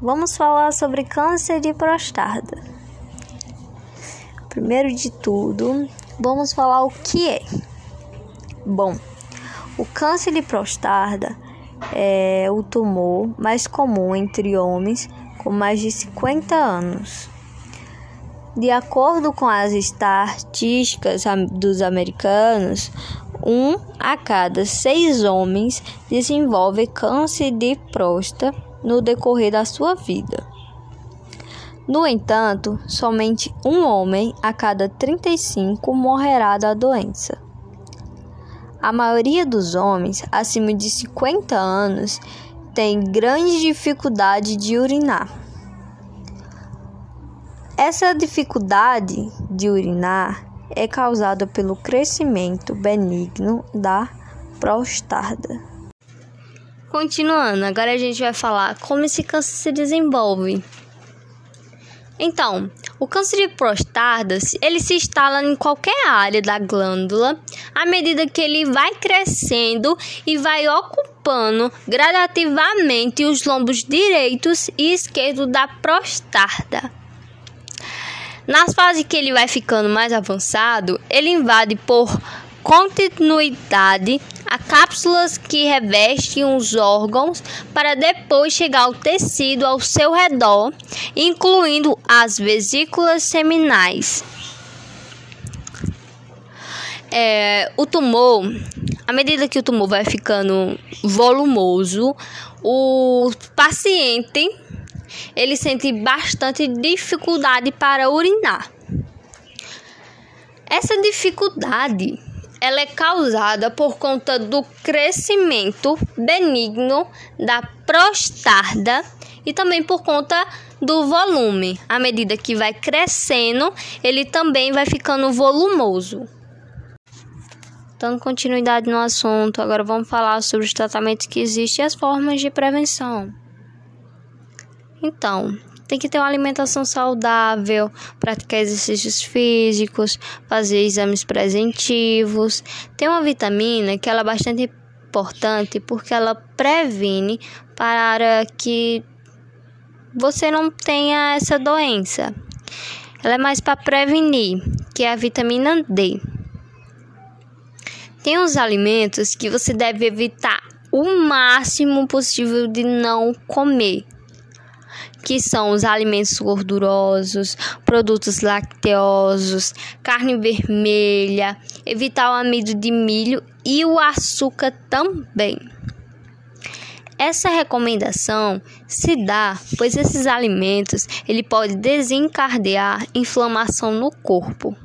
vamos falar sobre câncer de prostada. Primeiro de tudo, vamos falar o que é. Bom, o câncer de prostada é o tumor mais comum entre homens com mais de 50 anos. De acordo com as estatísticas dos americanos, um a cada seis homens desenvolve câncer de próstata no decorrer da sua vida. No entanto, somente um homem a cada 35 morrerá da doença. A maioria dos homens acima de 50 anos tem grande dificuldade de urinar. Essa dificuldade de urinar é causada pelo crescimento benigno da prostada. Continuando, agora a gente vai falar como esse câncer se desenvolve. Então, o câncer de prostada, ele se instala em qualquer área da glândula à medida que ele vai crescendo e vai ocupando gradativamente os lombos direitos e esquerdos da prostada. Nas fases que ele vai ficando mais avançado, ele invade por continuidade a cápsulas que revestem os órgãos para depois chegar ao tecido ao seu redor, incluindo as vesículas seminais. É, o tumor, à medida que o tumor vai ficando volumoso, o paciente ele sente bastante dificuldade para urinar. Essa dificuldade ela é causada por conta do crescimento benigno da prostada e também por conta do volume. À medida que vai crescendo, ele também vai ficando volumoso. Dando continuidade no assunto, agora vamos falar sobre os tratamentos que existem e as formas de prevenção. Então, tem que ter uma alimentação saudável, praticar exercícios físicos, fazer exames preventivos. Tem uma vitamina que ela é bastante importante porque ela previne para que você não tenha essa doença. Ela é mais para prevenir, que é a vitamina D. Tem uns alimentos que você deve evitar o máximo possível de não comer que são os alimentos gordurosos, produtos lacteosos, carne vermelha, evitar o amido de milho e o açúcar também. Essa recomendação se dá pois esses alimentos ele pode desencadear inflamação no corpo.